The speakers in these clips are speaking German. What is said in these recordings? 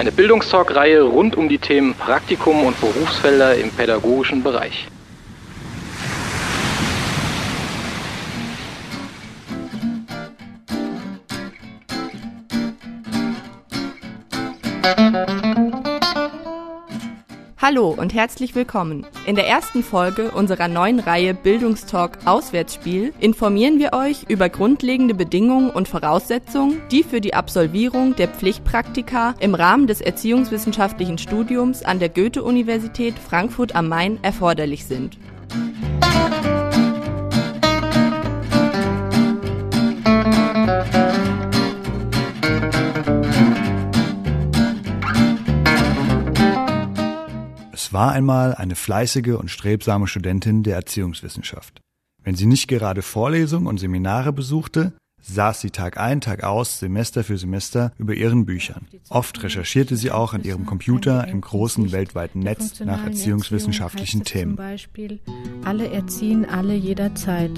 Eine Bildungstalk-Reihe rund um die Themen Praktikum und Berufsfelder im pädagogischen Bereich. Hallo und herzlich willkommen. In der ersten Folge unserer neuen Reihe Bildungstalk Auswärtsspiel informieren wir euch über grundlegende Bedingungen und Voraussetzungen, die für die Absolvierung der Pflichtpraktika im Rahmen des Erziehungswissenschaftlichen Studiums an der Goethe-Universität Frankfurt am Main erforderlich sind. War einmal eine fleißige und strebsame Studentin der Erziehungswissenschaft. Wenn sie nicht gerade Vorlesungen und Seminare besuchte, saß sie Tag ein, Tag aus, Semester für Semester über ihren Büchern. Oft recherchierte sie auch an ihrem Computer im großen weltweiten Netz nach erziehungswissenschaftlichen Themen. Zum Beispiel, alle erziehen alle jederzeit.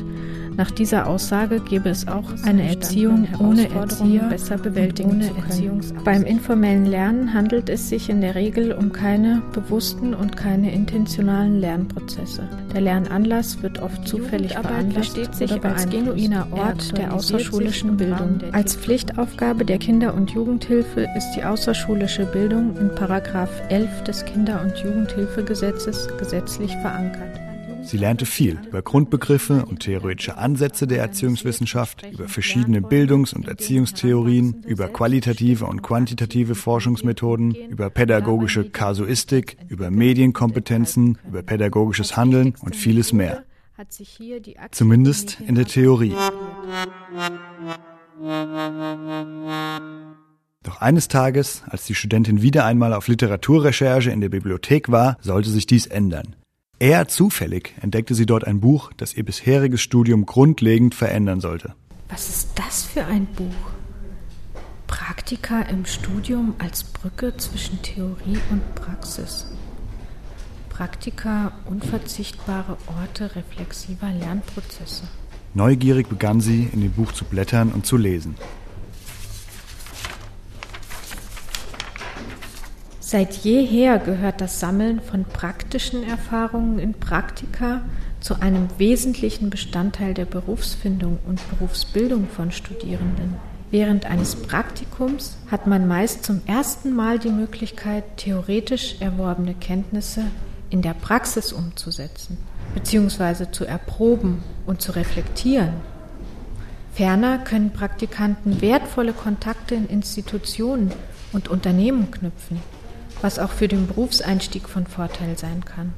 Nach dieser Aussage gäbe es auch eine Erziehung ohne Erzieher besser bewältigen zu können. Beim informellen Lernen handelt es sich in der Regel um keine bewussten und keine intentionalen Lernprozesse. Der Lernanlass wird oft zufällig veranlasst sich oder als genuiner Ort der außerschulischen Bildung. Als Pflichtaufgabe der Kinder- und Jugendhilfe ist die außerschulische Bildung in Paragraph 11 des Kinder- und Jugendhilfegesetzes gesetzlich verankert. Sie lernte viel über Grundbegriffe und theoretische Ansätze der Erziehungswissenschaft, über verschiedene Bildungs- und Erziehungstheorien, über qualitative und quantitative Forschungsmethoden, über pädagogische Kasuistik, über Medienkompetenzen, über pädagogisches Handeln und vieles mehr. Zumindest in der Theorie. Doch eines Tages, als die Studentin wieder einmal auf Literaturrecherche in der Bibliothek war, sollte sich dies ändern. Eher zufällig entdeckte sie dort ein Buch, das ihr bisheriges Studium grundlegend verändern sollte. Was ist das für ein Buch? Praktika im Studium als Brücke zwischen Theorie und Praxis. Praktika unverzichtbare Orte reflexiver Lernprozesse. Neugierig begann sie, in dem Buch zu blättern und zu lesen. Seit jeher gehört das Sammeln von praktischen Erfahrungen in Praktika zu einem wesentlichen Bestandteil der Berufsfindung und Berufsbildung von Studierenden. Während eines Praktikums hat man meist zum ersten Mal die Möglichkeit, theoretisch erworbene Kenntnisse in der Praxis umzusetzen, beziehungsweise zu erproben und zu reflektieren. Ferner können Praktikanten wertvolle Kontakte in Institutionen und Unternehmen knüpfen was auch für den Berufseinstieg von Vorteil sein kann.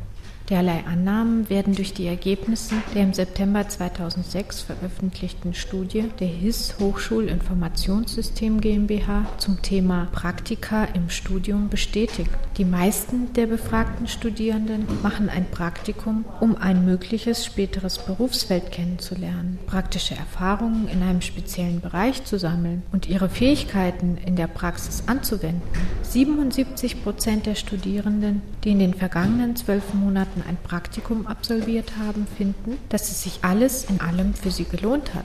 Derlei Annahmen werden durch die Ergebnisse der im September 2006 veröffentlichten Studie der HIS Hochschulinformationssystem GmbH zum Thema Praktika im Studium bestätigt. Die meisten der befragten Studierenden machen ein Praktikum, um ein mögliches späteres Berufsfeld kennenzulernen, praktische Erfahrungen in einem speziellen Bereich zu sammeln und ihre Fähigkeiten in der Praxis anzuwenden. 77 Prozent der Studierenden, die in den vergangenen zwölf Monaten Monaten ein Praktikum absolviert haben, finden, dass es sich alles in allem für sie gelohnt hat.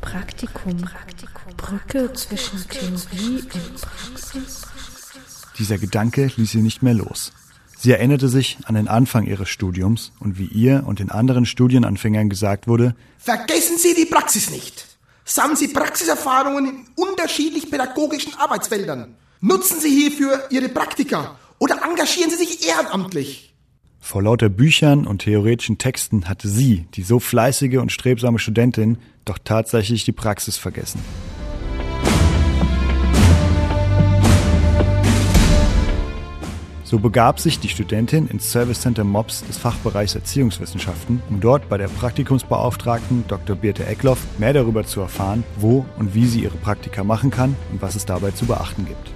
Praktikum, Praktikum Brücke zwischen Theorie und Praxis. Dieser Gedanke ließ sie nicht mehr los. Sie erinnerte sich an den Anfang ihres Studiums und wie ihr und den anderen Studienanfängern gesagt wurde, Vergessen Sie die Praxis nicht! Sammeln Sie Praxiserfahrungen in unterschiedlich pädagogischen Arbeitsfeldern. Nutzen Sie hierfür Ihre Praktika oder engagieren Sie sich ehrenamtlich. Vor lauter Büchern und theoretischen Texten hatte sie, die so fleißige und strebsame Studentin, doch tatsächlich die Praxis vergessen. So begab sich die Studentin ins Service Center MOPS des Fachbereichs Erziehungswissenschaften, um dort bei der Praktikumsbeauftragten Dr. Birte Eckloff mehr darüber zu erfahren, wo und wie sie ihre Praktika machen kann und was es dabei zu beachten gibt.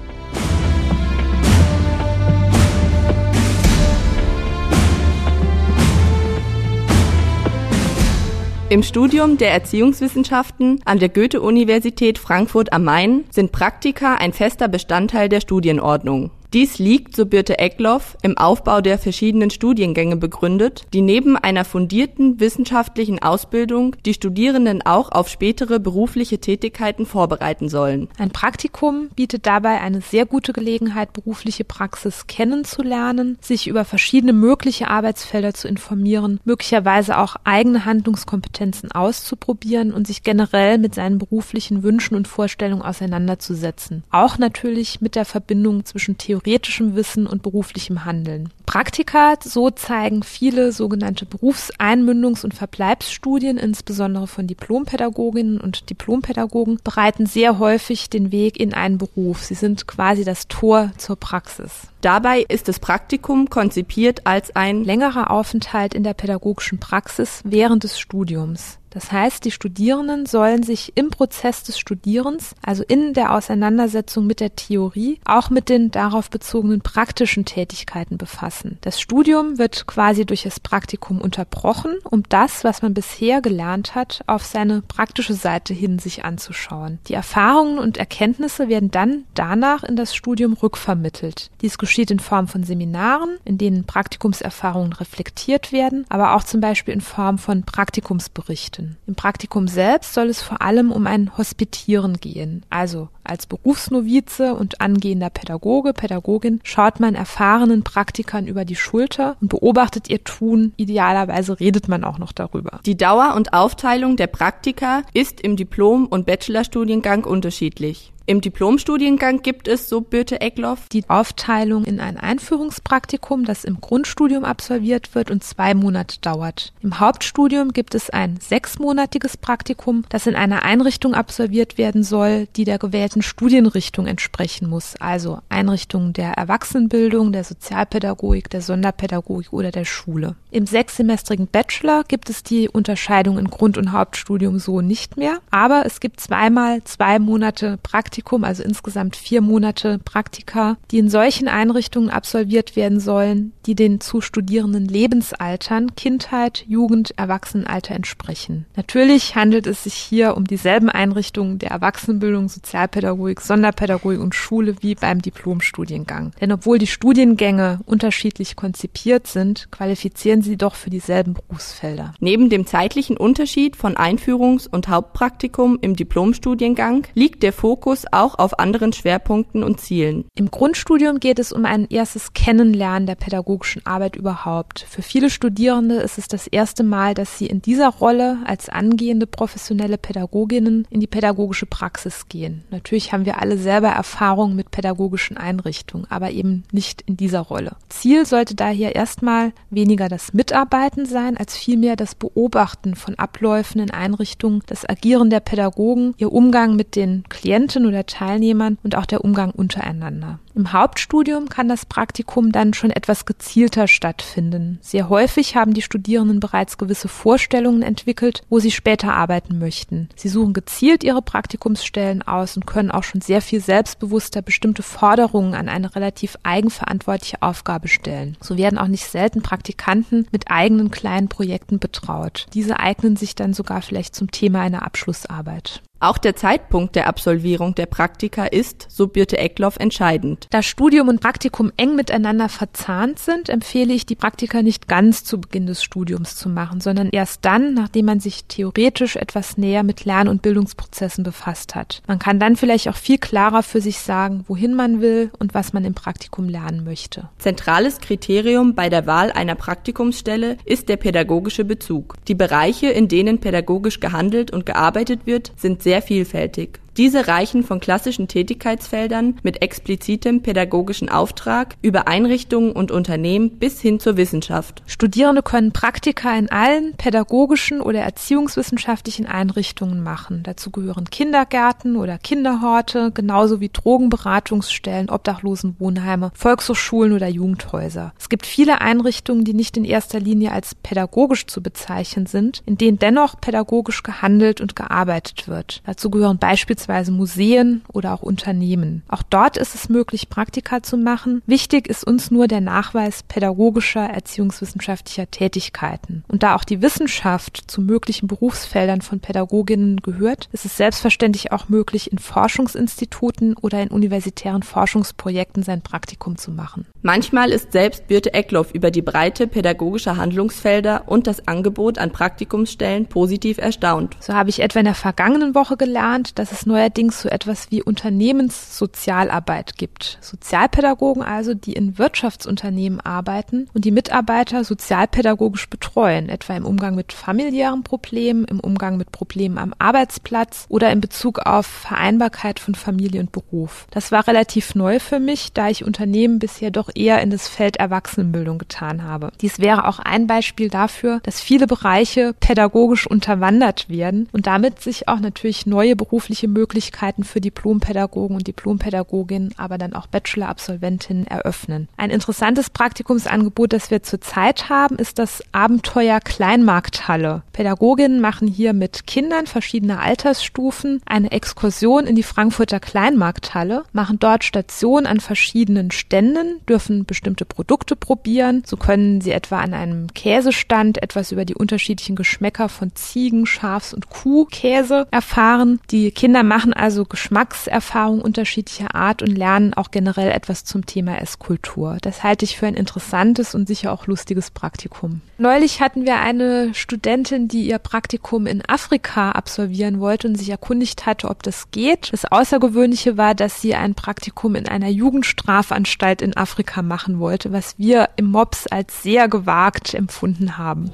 Im Studium der Erziehungswissenschaften an der Goethe-Universität Frankfurt am Main sind Praktika ein fester Bestandteil der Studienordnung. Dies liegt, so Birte Eckloff, im Aufbau der verschiedenen Studiengänge begründet, die neben einer fundierten wissenschaftlichen Ausbildung die Studierenden auch auf spätere berufliche Tätigkeiten vorbereiten sollen. Ein Praktikum bietet dabei eine sehr gute Gelegenheit, berufliche Praxis kennenzulernen, sich über verschiedene mögliche Arbeitsfelder zu informieren, möglicherweise auch eigene Handlungskompetenzen auszuprobieren und sich generell mit seinen beruflichen Wünschen und Vorstellungen auseinanderzusetzen. Auch natürlich mit der Verbindung zwischen Theorie theoretischem Wissen und beruflichem Handeln. Praktika, so zeigen viele sogenannte Berufseinmündungs- und Verbleibsstudien, insbesondere von Diplompädagoginnen und Diplompädagogen, bereiten sehr häufig den Weg in einen Beruf. Sie sind quasi das Tor zur Praxis. Dabei ist das Praktikum konzipiert als ein längerer Aufenthalt in der pädagogischen Praxis während des Studiums. Das heißt, die Studierenden sollen sich im Prozess des Studierens, also in der Auseinandersetzung mit der Theorie, auch mit den darauf bezogenen praktischen Tätigkeiten befassen. Das Studium wird quasi durch das Praktikum unterbrochen, um das, was man bisher gelernt hat, auf seine praktische Seite hin sich anzuschauen. Die Erfahrungen und Erkenntnisse werden dann danach in das Studium rückvermittelt. Dies geschieht in Form von Seminaren, in denen Praktikumserfahrungen reflektiert werden, aber auch zum Beispiel in Form von Praktikumsberichten. Menschen. Im Praktikum selbst soll es vor allem um ein Hospitieren gehen. Also als Berufsnovize und angehender Pädagoge, Pädagogin schaut man erfahrenen Praktikern über die Schulter und beobachtet ihr Tun. Idealerweise redet man auch noch darüber. Die Dauer und Aufteilung der Praktika ist im Diplom- und Bachelorstudiengang unterschiedlich. Im Diplomstudiengang gibt es, so Birte Eckloff, die Aufteilung in ein Einführungspraktikum, das im Grundstudium absolviert wird und zwei Monate dauert. Im Hauptstudium gibt es ein sechsmonatiges Praktikum, das in einer Einrichtung absolviert werden soll, die der gewählten Studienrichtung entsprechen muss, also Einrichtungen der Erwachsenenbildung, der Sozialpädagogik, der Sonderpädagogik oder der Schule. Im sechssemestrigen Bachelor gibt es die Unterscheidung in Grund- und Hauptstudium so nicht mehr, aber es gibt zweimal zwei Monate Praktikum Praktikum, also insgesamt vier Monate Praktika, die in solchen Einrichtungen absolviert werden sollen, die den zu studierenden Lebensaltern, Kindheit, Jugend, Erwachsenenalter entsprechen. Natürlich handelt es sich hier um dieselben Einrichtungen der Erwachsenenbildung, Sozialpädagogik, Sonderpädagogik und Schule wie beim Diplomstudiengang. Denn obwohl die Studiengänge unterschiedlich konzipiert sind, qualifizieren sie doch für dieselben Berufsfelder. Neben dem zeitlichen Unterschied von Einführungs- und Hauptpraktikum im Diplomstudiengang liegt der Fokus auch auf anderen Schwerpunkten und Zielen. Im Grundstudium geht es um ein erstes Kennenlernen der pädagogischen Arbeit überhaupt. Für viele Studierende ist es das erste Mal, dass sie in dieser Rolle als angehende professionelle Pädagoginnen in die pädagogische Praxis gehen. Natürlich haben wir alle selber Erfahrungen mit pädagogischen Einrichtungen, aber eben nicht in dieser Rolle. Ziel sollte daher erstmal weniger das Mitarbeiten sein, als vielmehr das Beobachten von Abläufen in Einrichtungen, das Agieren der Pädagogen, ihr Umgang mit den Klienten oder oder Teilnehmern und auch der Umgang untereinander. Im Hauptstudium kann das Praktikum dann schon etwas gezielter stattfinden. Sehr häufig haben die Studierenden bereits gewisse Vorstellungen entwickelt, wo sie später arbeiten möchten. Sie suchen gezielt ihre Praktikumsstellen aus und können auch schon sehr viel selbstbewusster bestimmte Forderungen an eine relativ eigenverantwortliche Aufgabe stellen. So werden auch nicht selten Praktikanten mit eigenen kleinen Projekten betraut. Diese eignen sich dann sogar vielleicht zum Thema einer Abschlussarbeit. Auch der Zeitpunkt der Absolvierung der Praktika ist, so Birte Eckloff, entscheidend. Da Studium und Praktikum eng miteinander verzahnt sind, empfehle ich, die Praktika nicht ganz zu Beginn des Studiums zu machen, sondern erst dann, nachdem man sich theoretisch etwas näher mit Lern- und Bildungsprozessen befasst hat. Man kann dann vielleicht auch viel klarer für sich sagen, wohin man will und was man im Praktikum lernen möchte. Zentrales Kriterium bei der Wahl einer Praktikumsstelle ist der pädagogische Bezug. Die Bereiche, in denen pädagogisch gehandelt und gearbeitet wird, sind sehr vielfältig. Diese reichen von klassischen Tätigkeitsfeldern mit explizitem pädagogischen Auftrag über Einrichtungen und Unternehmen bis hin zur Wissenschaft. Studierende können Praktika in allen pädagogischen oder erziehungswissenschaftlichen Einrichtungen machen. Dazu gehören Kindergärten oder Kinderhorte, genauso wie Drogenberatungsstellen, Obdachlosenwohnheime, Volkshochschulen oder Jugendhäuser. Es gibt viele Einrichtungen, die nicht in erster Linie als pädagogisch zu bezeichnen sind, in denen dennoch pädagogisch gehandelt und gearbeitet wird. Dazu gehören beispielsweise Museen oder auch Unternehmen. Auch dort ist es möglich, Praktika zu machen. Wichtig ist uns nur der Nachweis pädagogischer, erziehungswissenschaftlicher Tätigkeiten. Und da auch die Wissenschaft zu möglichen Berufsfeldern von Pädagoginnen gehört, ist es selbstverständlich auch möglich, in Forschungsinstituten oder in universitären Forschungsprojekten sein Praktikum zu machen. Manchmal ist selbst Birte Eckloff über die Breite pädagogischer Handlungsfelder und das Angebot an Praktikumsstellen positiv erstaunt. So habe ich etwa in der vergangenen Woche gelernt, dass es neuerdings so etwas wie Unternehmenssozialarbeit gibt. Sozialpädagogen also, die in Wirtschaftsunternehmen arbeiten und die Mitarbeiter sozialpädagogisch betreuen, etwa im Umgang mit familiären Problemen, im Umgang mit Problemen am Arbeitsplatz oder in Bezug auf Vereinbarkeit von Familie und Beruf. Das war relativ neu für mich, da ich Unternehmen bisher doch eher in das Feld Erwachsenenbildung getan habe. Dies wäre auch ein Beispiel dafür, dass viele Bereiche pädagogisch unterwandert werden und damit sich auch natürlich neue berufliche Möglichkeiten für Diplompädagogen und Diplompädagoginnen, aber dann auch Bachelor-Absolventinnen eröffnen. Ein interessantes Praktikumsangebot, das wir zurzeit haben, ist das Abenteuer Kleinmarkthalle. Pädagoginnen machen hier mit Kindern verschiedener Altersstufen eine Exkursion in die Frankfurter Kleinmarkthalle, machen dort Station an verschiedenen Ständen, dürfen bestimmte Produkte probieren. So können sie etwa an einem Käsestand etwas über die unterschiedlichen Geschmäcker von Ziegen, Schafs- und Kuhkäse erfahren. Die Kinder machen also Geschmackserfahrungen unterschiedlicher Art und lernen auch generell etwas zum Thema Esskultur. Das halte ich für ein interessantes und sicher auch lustiges Praktikum. Neulich hatten wir eine Studentin, die ihr Praktikum in Afrika absolvieren wollte und sich erkundigt hatte, ob das geht. Das Außergewöhnliche war, dass sie ein Praktikum in einer Jugendstrafanstalt in Afrika machen wollte, was wir im MOPS als sehr gewagt empfunden haben.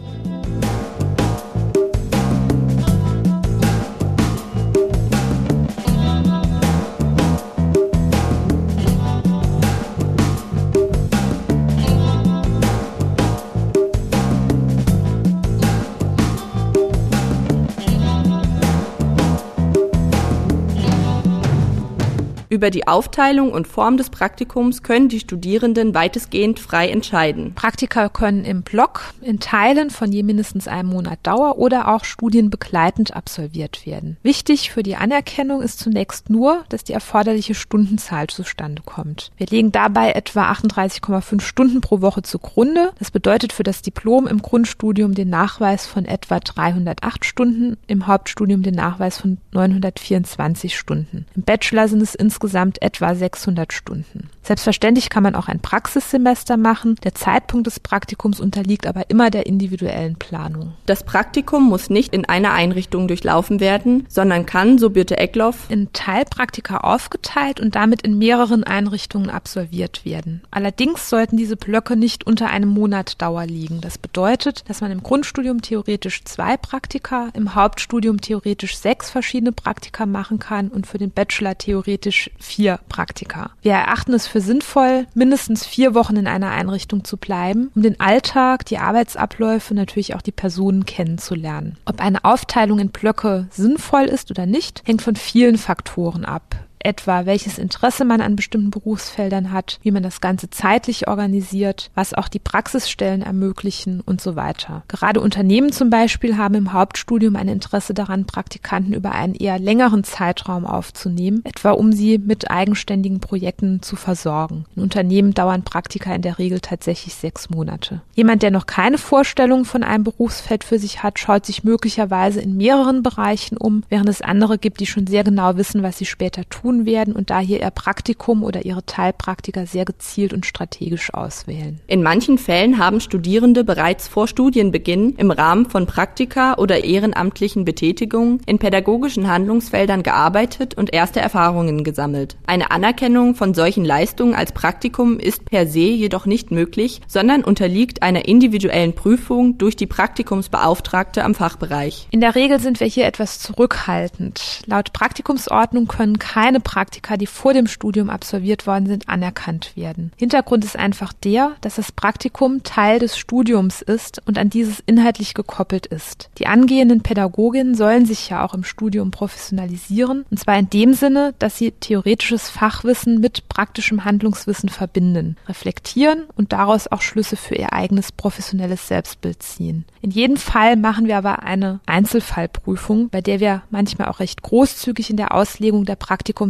Über die Aufteilung und Form des Praktikums können die Studierenden weitestgehend frei entscheiden. Praktika können im Block in Teilen von je mindestens einem Monat Dauer oder auch studienbegleitend absolviert werden. Wichtig für die Anerkennung ist zunächst nur, dass die erforderliche Stundenzahl zustande kommt. Wir legen dabei etwa 38,5 Stunden pro Woche zugrunde. Das bedeutet für das Diplom im Grundstudium den Nachweis von etwa 308 Stunden, im Hauptstudium den Nachweis von 924 Stunden. Im Bachelor sind es insgesamt insgesamt etwa 600 Stunden. Selbstverständlich kann man auch ein Praxissemester machen. Der Zeitpunkt des Praktikums unterliegt aber immer der individuellen Planung. Das Praktikum muss nicht in einer Einrichtung durchlaufen werden, sondern kann, so Birte Eckloff, in Teilpraktika aufgeteilt und damit in mehreren Einrichtungen absolviert werden. Allerdings sollten diese Blöcke nicht unter einem Monat Dauer liegen. Das bedeutet, dass man im Grundstudium theoretisch zwei Praktika, im Hauptstudium theoretisch sechs verschiedene Praktika machen kann und für den Bachelor theoretisch vier Praktika. Wir erachten es für sinnvoll, mindestens vier Wochen in einer Einrichtung zu bleiben, um den Alltag, die Arbeitsabläufe, natürlich auch die Personen kennenzulernen. Ob eine Aufteilung in Blöcke sinnvoll ist oder nicht, hängt von vielen Faktoren ab etwa welches Interesse man an bestimmten Berufsfeldern hat, wie man das Ganze zeitlich organisiert, was auch die Praxisstellen ermöglichen und so weiter. Gerade Unternehmen zum Beispiel haben im Hauptstudium ein Interesse daran, Praktikanten über einen eher längeren Zeitraum aufzunehmen, etwa um sie mit eigenständigen Projekten zu versorgen. In Unternehmen dauern Praktika in der Regel tatsächlich sechs Monate. Jemand, der noch keine Vorstellung von einem Berufsfeld für sich hat, schaut sich möglicherweise in mehreren Bereichen um, während es andere gibt, die schon sehr genau wissen, was sie später tun tun werden und daher ihr Praktikum oder ihre Teilpraktika sehr gezielt und strategisch auswählen. In manchen Fällen haben Studierende bereits vor Studienbeginn im Rahmen von Praktika oder ehrenamtlichen Betätigungen in pädagogischen Handlungsfeldern gearbeitet und erste Erfahrungen gesammelt. Eine Anerkennung von solchen Leistungen als Praktikum ist per se jedoch nicht möglich, sondern unterliegt einer individuellen Prüfung durch die Praktikumsbeauftragte am Fachbereich. In der Regel sind wir hier etwas zurückhaltend. Laut Praktikumsordnung können keine Praktika, die vor dem Studium absolviert worden sind, anerkannt werden. Hintergrund ist einfach der, dass das Praktikum Teil des Studiums ist und an dieses inhaltlich gekoppelt ist. Die angehenden Pädagoginnen sollen sich ja auch im Studium professionalisieren, und zwar in dem Sinne, dass sie theoretisches Fachwissen mit praktischem Handlungswissen verbinden, reflektieren und daraus auch Schlüsse für ihr eigenes professionelles Selbstbild ziehen. In jedem Fall machen wir aber eine Einzelfallprüfung, bei der wir manchmal auch recht großzügig in der Auslegung der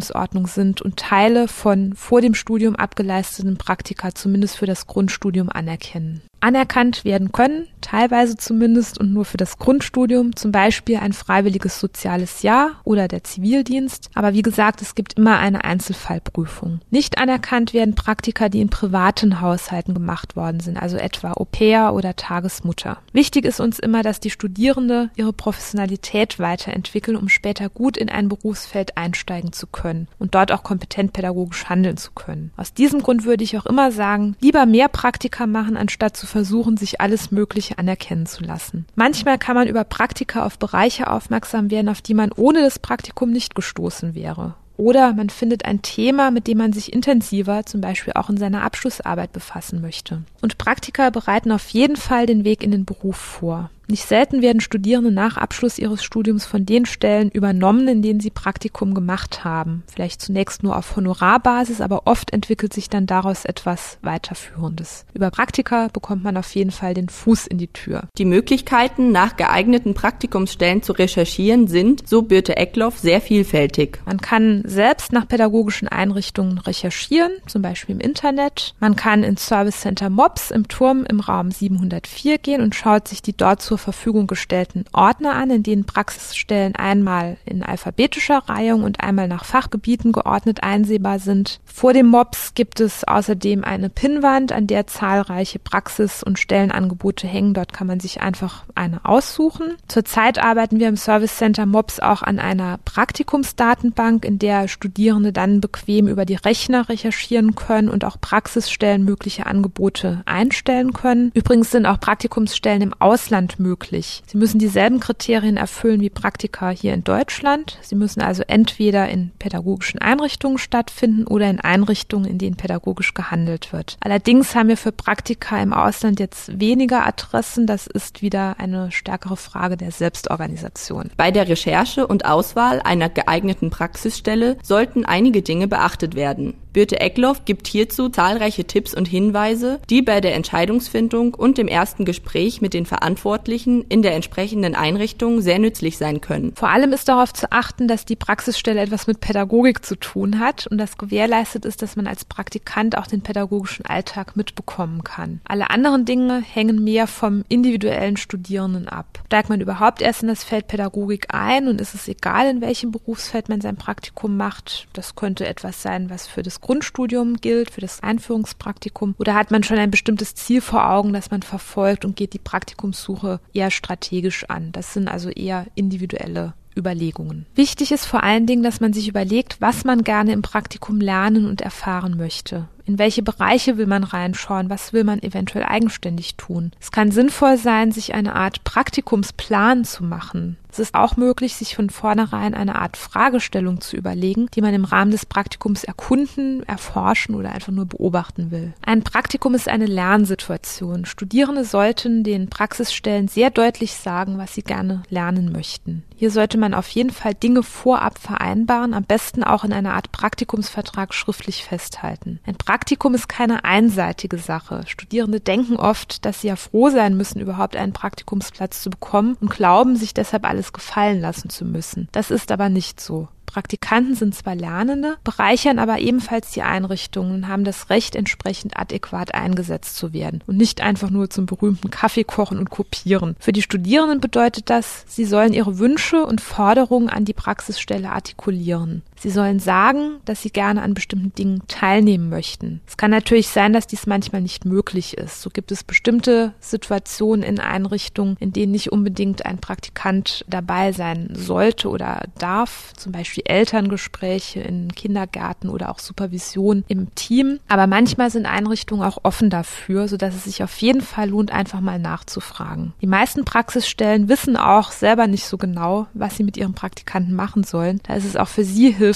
Praktikumsordnung sind und Teile von vor dem Studium abgeleisteten Praktika zumindest für das Grundstudium anerkennen anerkannt werden können, teilweise zumindest und nur für das Grundstudium, zum Beispiel ein freiwilliges soziales Jahr oder der Zivildienst. Aber wie gesagt, es gibt immer eine Einzelfallprüfung. Nicht anerkannt werden Praktika, die in privaten Haushalten gemacht worden sind, also etwa Au pair oder Tagesmutter. Wichtig ist uns immer, dass die Studierende ihre Professionalität weiterentwickeln, um später gut in ein Berufsfeld einsteigen zu können und dort auch kompetent pädagogisch handeln zu können. Aus diesem Grund würde ich auch immer sagen, lieber mehr Praktika machen, anstatt zu versuchen, sich alles Mögliche anerkennen zu lassen. Manchmal kann man über Praktika auf Bereiche aufmerksam werden, auf die man ohne das Praktikum nicht gestoßen wäre. Oder man findet ein Thema, mit dem man sich intensiver, zum Beispiel auch in seiner Abschlussarbeit befassen möchte. Und Praktika bereiten auf jeden Fall den Weg in den Beruf vor. Nicht selten werden Studierende nach Abschluss ihres Studiums von den Stellen übernommen, in denen sie Praktikum gemacht haben. Vielleicht zunächst nur auf Honorarbasis, aber oft entwickelt sich dann daraus etwas weiterführendes. Über Praktika bekommt man auf jeden Fall den Fuß in die Tür. Die Möglichkeiten, nach geeigneten Praktikumsstellen zu recherchieren, sind, so Birte Eckloff, sehr vielfältig. Man kann selbst nach pädagogischen Einrichtungen recherchieren, zum Beispiel im Internet. Man kann ins Service Center MOBS im Turm im Raum 704 gehen und schaut sich die dort zur Verfügung gestellten Ordner an, in denen Praxisstellen einmal in alphabetischer Reihung und einmal nach Fachgebieten geordnet einsehbar sind. Vor dem MOPS gibt es außerdem eine Pinnwand, an der zahlreiche Praxis- und Stellenangebote hängen. Dort kann man sich einfach eine aussuchen. Zurzeit arbeiten wir im Service Center MOPS auch an einer Praktikumsdatenbank, in der Studierende dann bequem über die Rechner recherchieren können und auch Praxisstellen mögliche Angebote einstellen können. Übrigens sind auch Praktikumsstellen im Ausland möglich. Sie müssen dieselben Kriterien erfüllen wie Praktika hier in Deutschland. Sie müssen also entweder in pädagogischen Einrichtungen stattfinden oder in Einrichtungen, in denen pädagogisch gehandelt wird. Allerdings haben wir für Praktika im Ausland jetzt weniger Adressen. Das ist wieder eine stärkere Frage der Selbstorganisation. Bei der Recherche und Auswahl einer geeigneten Praxisstelle sollten einige Dinge beachtet werden. Birte Eckloff gibt hierzu zahlreiche Tipps und Hinweise, die bei der Entscheidungsfindung und dem ersten Gespräch mit den Verantwortlichen in der entsprechenden Einrichtung sehr nützlich sein können. Vor allem ist darauf zu achten, dass die Praxisstelle etwas mit Pädagogik zu tun hat und das gewährleistet ist, dass man als Praktikant auch den pädagogischen Alltag mitbekommen kann. Alle anderen Dinge hängen mehr vom individuellen Studierenden ab. Steigt man überhaupt erst in das Feld Pädagogik ein und ist es egal, in welchem Berufsfeld man sein Praktikum macht? Das könnte etwas sein, was für das Grundstudium gilt, für das Einführungspraktikum? Oder hat man schon ein bestimmtes Ziel vor Augen, das man verfolgt und geht die Praktikumssuche eher strategisch an? Das sind also eher individuelle Überlegungen. Wichtig ist vor allen Dingen, dass man sich überlegt, was man gerne im Praktikum lernen und erfahren möchte. In welche Bereiche will man reinschauen? Was will man eventuell eigenständig tun? Es kann sinnvoll sein, sich eine Art Praktikumsplan zu machen. Es ist auch möglich, sich von vornherein eine Art Fragestellung zu überlegen, die man im Rahmen des Praktikums erkunden, erforschen oder einfach nur beobachten will. Ein Praktikum ist eine Lernsituation. Studierende sollten den Praxisstellen sehr deutlich sagen, was sie gerne lernen möchten. Hier sollte man auf jeden Fall Dinge vorab vereinbaren, am besten auch in einer Art Praktikumsvertrag schriftlich festhalten. Ein Praktikum ist keine einseitige Sache. Studierende denken oft, dass sie ja froh sein müssen, überhaupt einen Praktikumsplatz zu bekommen und glauben, sich deshalb alles gefallen lassen zu müssen. Das ist aber nicht so. Praktikanten sind zwar Lernende, bereichern aber ebenfalls die Einrichtungen und haben das Recht, entsprechend adäquat eingesetzt zu werden und nicht einfach nur zum berühmten Kaffee kochen und kopieren. Für die Studierenden bedeutet das, sie sollen ihre Wünsche und Forderungen an die Praxisstelle artikulieren. Sie sollen sagen, dass sie gerne an bestimmten Dingen teilnehmen möchten. Es kann natürlich sein, dass dies manchmal nicht möglich ist. So gibt es bestimmte Situationen in Einrichtungen, in denen nicht unbedingt ein Praktikant dabei sein sollte oder darf, zum Beispiel Elterngespräche in Kindergärten oder auch Supervision im Team. Aber manchmal sind Einrichtungen auch offen dafür, sodass es sich auf jeden Fall lohnt, einfach mal nachzufragen. Die meisten Praxisstellen wissen auch selber nicht so genau, was sie mit ihren Praktikanten machen sollen. Da ist es auch für sie hilfreich,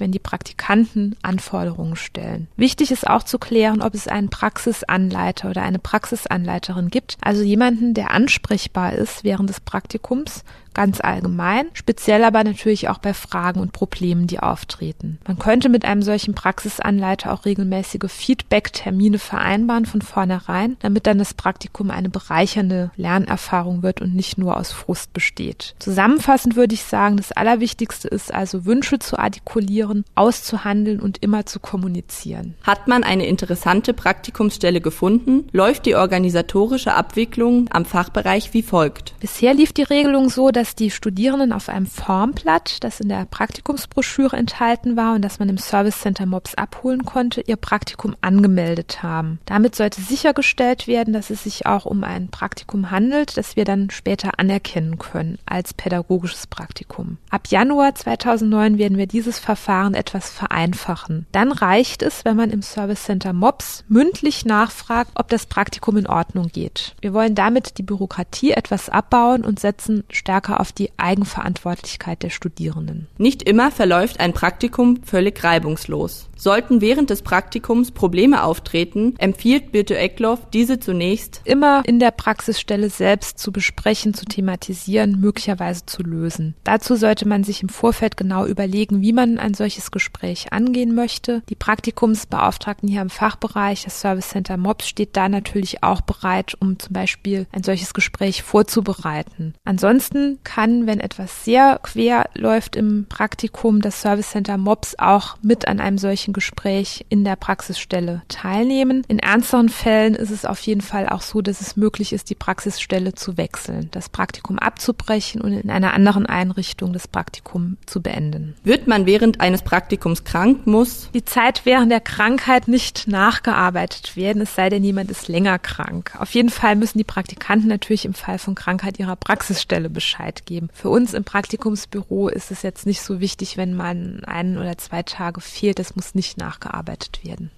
wenn die Praktikanten Anforderungen stellen. Wichtig ist auch zu klären, ob es einen Praxisanleiter oder eine Praxisanleiterin gibt, also jemanden, der ansprechbar ist während des Praktikums ganz allgemein, speziell aber natürlich auch bei Fragen und Problemen, die auftreten. Man könnte mit einem solchen Praxisanleiter auch regelmäßige Feedback-Termine vereinbaren von vornherein, damit dann das Praktikum eine bereichernde Lernerfahrung wird und nicht nur aus Frust besteht. Zusammenfassend würde ich sagen, das Allerwichtigste ist also Wünsche zu artikulieren, auszuhandeln und immer zu kommunizieren. Hat man eine interessante Praktikumsstelle gefunden, läuft die organisatorische Abwicklung am Fachbereich wie folgt. Bisher lief die Regelung so, dass dass die Studierenden auf einem Formblatt, das in der Praktikumsbroschüre enthalten war und das man im Service Center MOBS abholen konnte, ihr Praktikum angemeldet haben. Damit sollte sichergestellt werden, dass es sich auch um ein Praktikum handelt, das wir dann später anerkennen können als pädagogisches Praktikum. Ab Januar 2009 werden wir dieses Verfahren etwas vereinfachen. Dann reicht es, wenn man im Service Center MOBS mündlich nachfragt, ob das Praktikum in Ordnung geht. Wir wollen damit die Bürokratie etwas abbauen und setzen stärker stärker auf die Eigenverantwortlichkeit der Studierenden. Nicht immer verläuft ein Praktikum völlig reibungslos. Sollten während des Praktikums Probleme auftreten, empfiehlt Birte Eckloff, diese zunächst immer in der Praxisstelle selbst zu besprechen, zu thematisieren, möglicherweise zu lösen. Dazu sollte man sich im Vorfeld genau überlegen, wie man ein solches Gespräch angehen möchte. Die Praktikumsbeauftragten hier im Fachbereich, das Service Center MOBS, steht da natürlich auch bereit, um zum Beispiel ein solches Gespräch vorzubereiten. Ansonsten kann, wenn etwas sehr quer läuft im Praktikum, das Service Center MOBS auch mit an einem solchen Gespräch in der Praxisstelle teilnehmen. In ernsteren Fällen ist es auf jeden Fall auch so, dass es möglich ist, die Praxisstelle zu wechseln, das Praktikum abzubrechen und in einer anderen Einrichtung das Praktikum zu beenden. Wird man während eines Praktikums krank, muss die Zeit während der Krankheit nicht nachgearbeitet werden, es sei denn, jemand ist länger krank. Auf jeden Fall müssen die Praktikanten natürlich im Fall von Krankheit ihrer Praxisstelle Bescheid Bescheid geben. Für uns im Praktikumsbüro ist es jetzt nicht so wichtig, wenn man ein oder zwei Tage fehlt. Das muss nicht nachgearbeitet werden.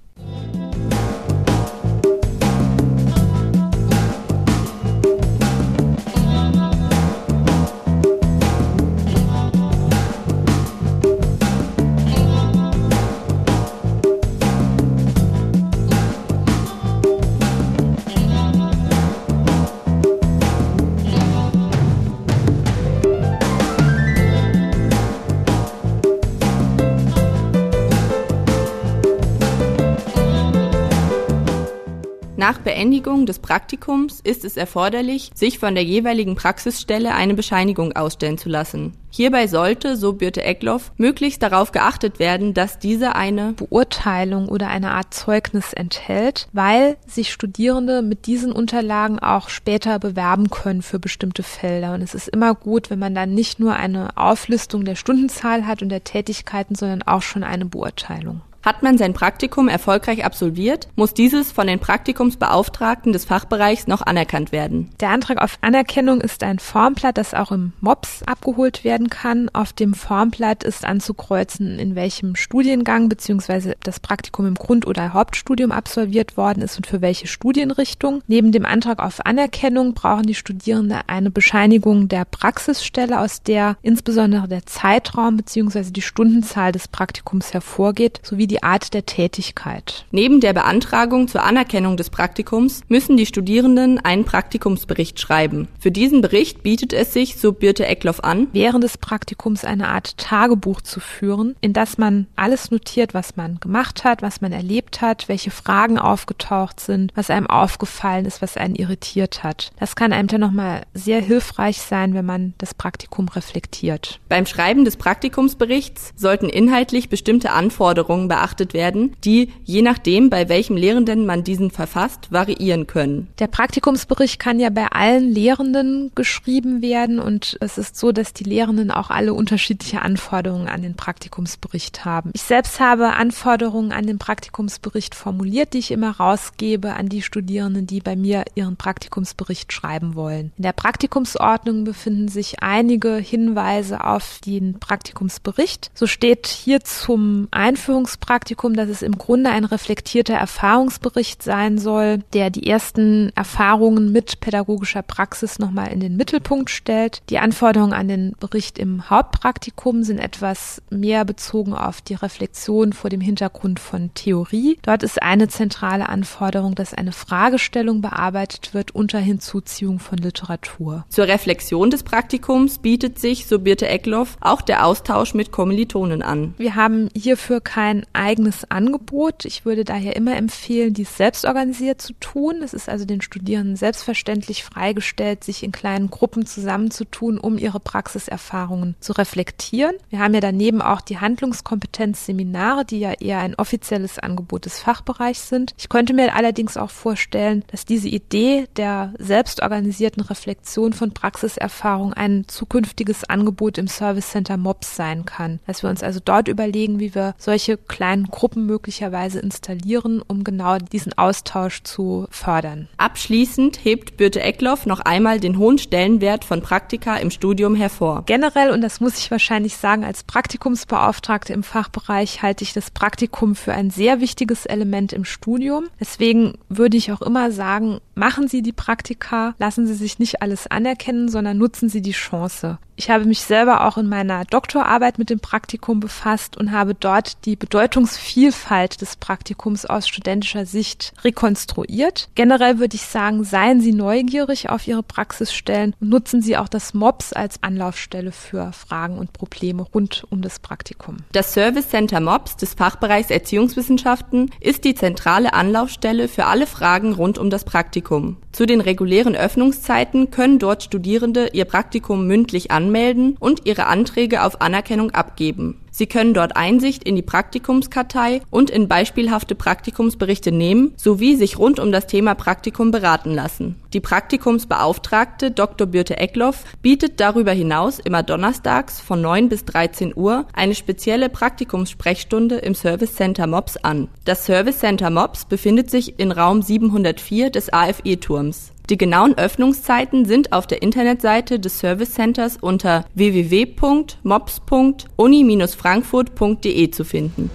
Nach Beendigung des Praktikums ist es erforderlich, sich von der jeweiligen Praxisstelle eine Bescheinigung ausstellen zu lassen. Hierbei sollte, so Birte Eckloff, möglichst darauf geachtet werden, dass diese eine Beurteilung oder eine Art Zeugnis enthält, weil sich Studierende mit diesen Unterlagen auch später bewerben können für bestimmte Felder. Und es ist immer gut, wenn man dann nicht nur eine Auflistung der Stundenzahl hat und der Tätigkeiten, sondern auch schon eine Beurteilung. Hat man sein Praktikum erfolgreich absolviert, muss dieses von den Praktikumsbeauftragten des Fachbereichs noch anerkannt werden. Der Antrag auf Anerkennung ist ein Formblatt, das auch im MOPS abgeholt werden kann. Auf dem Formblatt ist anzukreuzen, in welchem Studiengang bzw. das Praktikum im Grund- oder Hauptstudium absolviert worden ist und für welche Studienrichtung. Neben dem Antrag auf Anerkennung brauchen die Studierenden eine Bescheinigung der Praxisstelle, aus der insbesondere der Zeitraum bzw. die Stundenzahl des Praktikums hervorgeht, sowie die die Art der Tätigkeit. Neben der Beantragung zur Anerkennung des Praktikums müssen die Studierenden einen Praktikumsbericht schreiben. Für diesen Bericht bietet es sich, so Birte Eckloff an, während des Praktikums eine Art Tagebuch zu führen, in das man alles notiert, was man gemacht hat, was man erlebt hat, welche Fragen aufgetaucht sind, was einem aufgefallen ist, was einen irritiert hat. Das kann einem dann nochmal sehr hilfreich sein, wenn man das Praktikum reflektiert. Beim Schreiben des Praktikumsberichts sollten inhaltlich bestimmte Anforderungen beachtet beachtet werden, die je nachdem, bei welchem Lehrenden man diesen verfasst, variieren können. Der Praktikumsbericht kann ja bei allen Lehrenden geschrieben werden und es ist so, dass die Lehrenden auch alle unterschiedliche Anforderungen an den Praktikumsbericht haben. Ich selbst habe Anforderungen an den Praktikumsbericht formuliert, die ich immer rausgebe an die Studierenden, die bei mir ihren Praktikumsbericht schreiben wollen. In der Praktikumsordnung befinden sich einige Hinweise auf den Praktikumsbericht. So steht hier zum Einführungspraktikum, dass es im Grunde ein reflektierter Erfahrungsbericht sein soll, der die ersten Erfahrungen mit pädagogischer Praxis nochmal in den Mittelpunkt stellt. Die Anforderungen an den Bericht im Hauptpraktikum sind etwas mehr bezogen auf die Reflexion vor dem Hintergrund von Theorie. Dort ist eine zentrale Anforderung, dass eine Fragestellung bearbeitet wird unter Hinzuziehung von Literatur. Zur Reflexion des Praktikums bietet sich, so Birte Eckloff, auch der Austausch mit Kommilitonen an. Wir haben hierfür kein eigenes Angebot. Ich würde daher immer empfehlen, dies selbst organisiert zu tun. Es ist also den Studierenden selbstverständlich freigestellt, sich in kleinen Gruppen zusammenzutun, um ihre Praxiserfahrungen zu reflektieren. Wir haben ja daneben auch die Handlungskompetenzseminare, die ja eher ein offizielles Angebot des Fachbereichs sind. Ich könnte mir allerdings auch vorstellen, dass diese Idee der selbstorganisierten Reflexion von Praxiserfahrung ein zukünftiges Angebot im Service Center MOPS sein kann. Dass wir uns also dort überlegen, wie wir solche kleinen Gruppen möglicherweise installieren, um genau diesen Austausch zu fördern. Abschließend hebt Birte Eckloff noch einmal den hohen Stellenwert von Praktika im Studium hervor. Generell, und das muss ich wahrscheinlich sagen, als Praktikumsbeauftragte im Fachbereich halte ich das Praktikum für ein sehr wichtiges Element im Studium. Deswegen würde ich auch immer sagen, machen Sie die Praktika, lassen Sie sich nicht alles anerkennen, sondern nutzen Sie die Chance. Ich habe mich selber auch in meiner Doktorarbeit mit dem Praktikum befasst und habe dort die Bedeutungsvielfalt des Praktikums aus studentischer Sicht rekonstruiert. Generell würde ich sagen, seien Sie neugierig auf Ihre Praxisstellen und nutzen Sie auch das MOPS als Anlaufstelle für Fragen und Probleme rund um das Praktikum. Das Service Center MOPS des Fachbereichs Erziehungswissenschaften ist die zentrale Anlaufstelle für alle Fragen rund um das Praktikum. Zu den regulären Öffnungszeiten können dort Studierende ihr Praktikum mündlich anmelden und ihre Anträge auf Anerkennung abgeben. Sie können dort Einsicht in die Praktikumskartei und in beispielhafte Praktikumsberichte nehmen sowie sich rund um das Thema Praktikum beraten lassen. Die Praktikumsbeauftragte Dr. Birte Eckloff bietet darüber hinaus immer donnerstags von 9 bis 13 Uhr eine spezielle Praktikumssprechstunde im Service Center MOPS an. Das Service Center MOPS befindet sich in Raum 704 des AFE-Turms. Die genauen Öffnungszeiten sind auf der Internetseite des Service Centers unter www.mops.uni-frankfurt.de zu finden.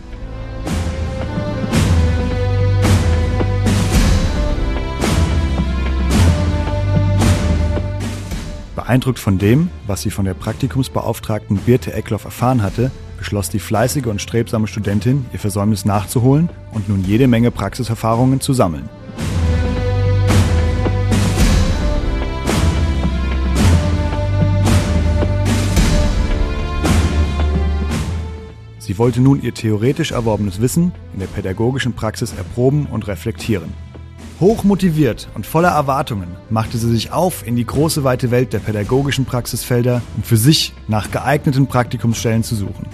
Beeindruckt von dem, was sie von der Praktikumsbeauftragten Birte Eckloff erfahren hatte, beschloss die fleißige und strebsame Studentin, ihr Versäumnis nachzuholen und nun jede Menge Praxiserfahrungen zu sammeln. Wollte nun ihr theoretisch erworbenes Wissen in der pädagogischen Praxis erproben und reflektieren. Hochmotiviert und voller Erwartungen machte sie sich auf in die große weite Welt der pädagogischen Praxisfelder um für sich nach geeigneten Praktikumsstellen zu suchen.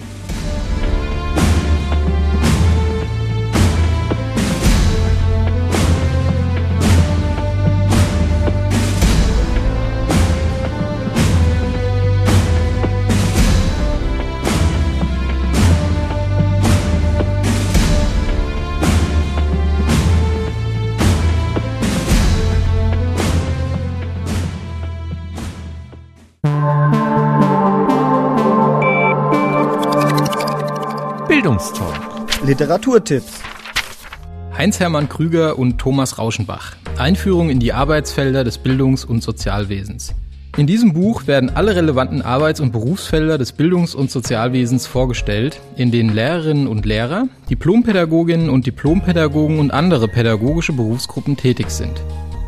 Literaturtipps. Heinz-Hermann Krüger und Thomas Rauschenbach. Einführung in die Arbeitsfelder des Bildungs- und Sozialwesens. In diesem Buch werden alle relevanten Arbeits- und Berufsfelder des Bildungs- und Sozialwesens vorgestellt, in denen Lehrerinnen und Lehrer, Diplompädagoginnen und Diplompädagogen und andere pädagogische Berufsgruppen tätig sind.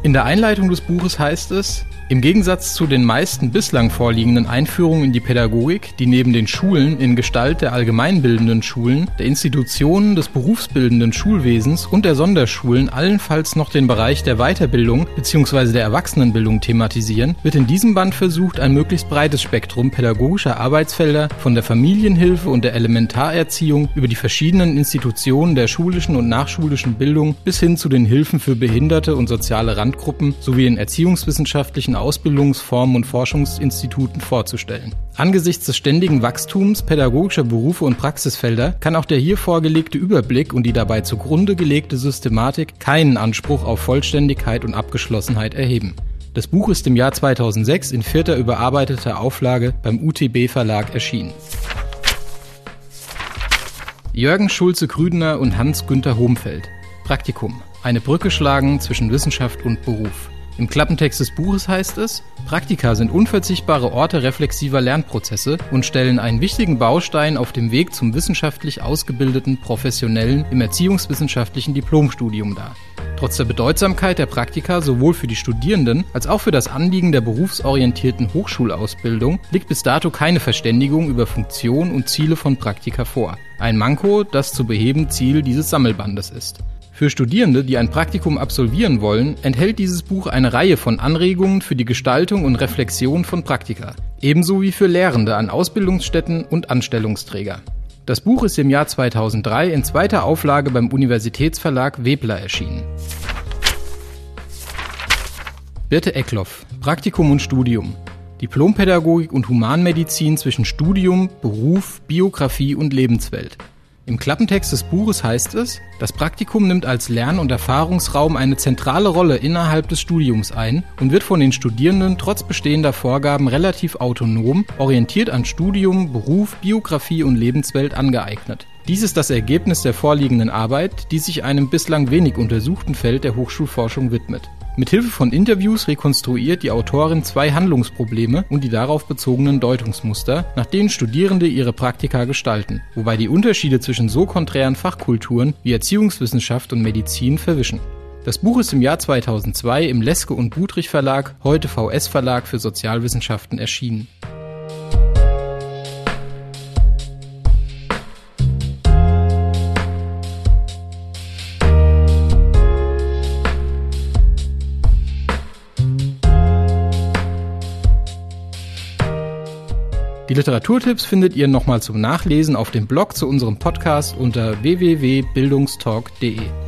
In der Einleitung des Buches heißt es, im Gegensatz zu den meisten bislang vorliegenden Einführungen in die Pädagogik, die neben den Schulen in Gestalt der allgemeinbildenden Schulen, der Institutionen des berufsbildenden Schulwesens und der Sonderschulen allenfalls noch den Bereich der Weiterbildung bzw. der Erwachsenenbildung thematisieren, wird in diesem Band versucht, ein möglichst breites Spektrum pädagogischer Arbeitsfelder von der Familienhilfe und der Elementarerziehung über die verschiedenen Institutionen der schulischen und nachschulischen Bildung bis hin zu den Hilfen für Behinderte und soziale Randgruppen sowie den erziehungswissenschaftlichen Ausbildungsformen und Forschungsinstituten vorzustellen. Angesichts des ständigen Wachstums pädagogischer Berufe und Praxisfelder kann auch der hier vorgelegte Überblick und die dabei zugrunde gelegte Systematik keinen Anspruch auf Vollständigkeit und Abgeschlossenheit erheben. Das Buch ist im Jahr 2006 in vierter überarbeiteter Auflage beim UTB Verlag erschienen. Jürgen Schulze-Krüdener und Hans-Günther Homfeld. Praktikum. Eine Brücke schlagen zwischen Wissenschaft und Beruf. Im Klappentext des Buches heißt es, Praktika sind unverzichtbare Orte reflexiver Lernprozesse und stellen einen wichtigen Baustein auf dem Weg zum wissenschaftlich ausgebildeten Professionellen im erziehungswissenschaftlichen Diplomstudium dar. Trotz der Bedeutsamkeit der Praktika sowohl für die Studierenden als auch für das Anliegen der berufsorientierten Hochschulausbildung liegt bis dato keine Verständigung über Funktion und Ziele von Praktika vor. Ein Manko, das zu beheben Ziel dieses Sammelbandes ist. Für Studierende, die ein Praktikum absolvieren wollen, enthält dieses Buch eine Reihe von Anregungen für die Gestaltung und Reflexion von Praktika, ebenso wie für Lehrende an Ausbildungsstätten und Anstellungsträger. Das Buch ist im Jahr 2003 in zweiter Auflage beim Universitätsverlag Webler erschienen. Birte Eckloff, Praktikum und Studium. Diplompädagogik und Humanmedizin zwischen Studium, Beruf, Biografie und Lebenswelt. Im Klappentext des Buches heißt es, das Praktikum nimmt als Lern- und Erfahrungsraum eine zentrale Rolle innerhalb des Studiums ein und wird von den Studierenden trotz bestehender Vorgaben relativ autonom, orientiert an Studium, Beruf, Biografie und Lebenswelt angeeignet. Dies ist das Ergebnis der vorliegenden Arbeit, die sich einem bislang wenig untersuchten Feld der Hochschulforschung widmet. Mit Hilfe von Interviews rekonstruiert die Autorin zwei Handlungsprobleme und die darauf bezogenen Deutungsmuster, nach denen Studierende ihre Praktika gestalten, wobei die Unterschiede zwischen so konträren Fachkulturen wie Erziehungswissenschaft und Medizin verwischen. Das Buch ist im Jahr 2002 im Leske und Budrich Verlag, heute VS Verlag für Sozialwissenschaften erschienen. Die Literaturtipps findet ihr nochmal zum Nachlesen auf dem Blog zu unserem Podcast unter www.bildungstalk.de.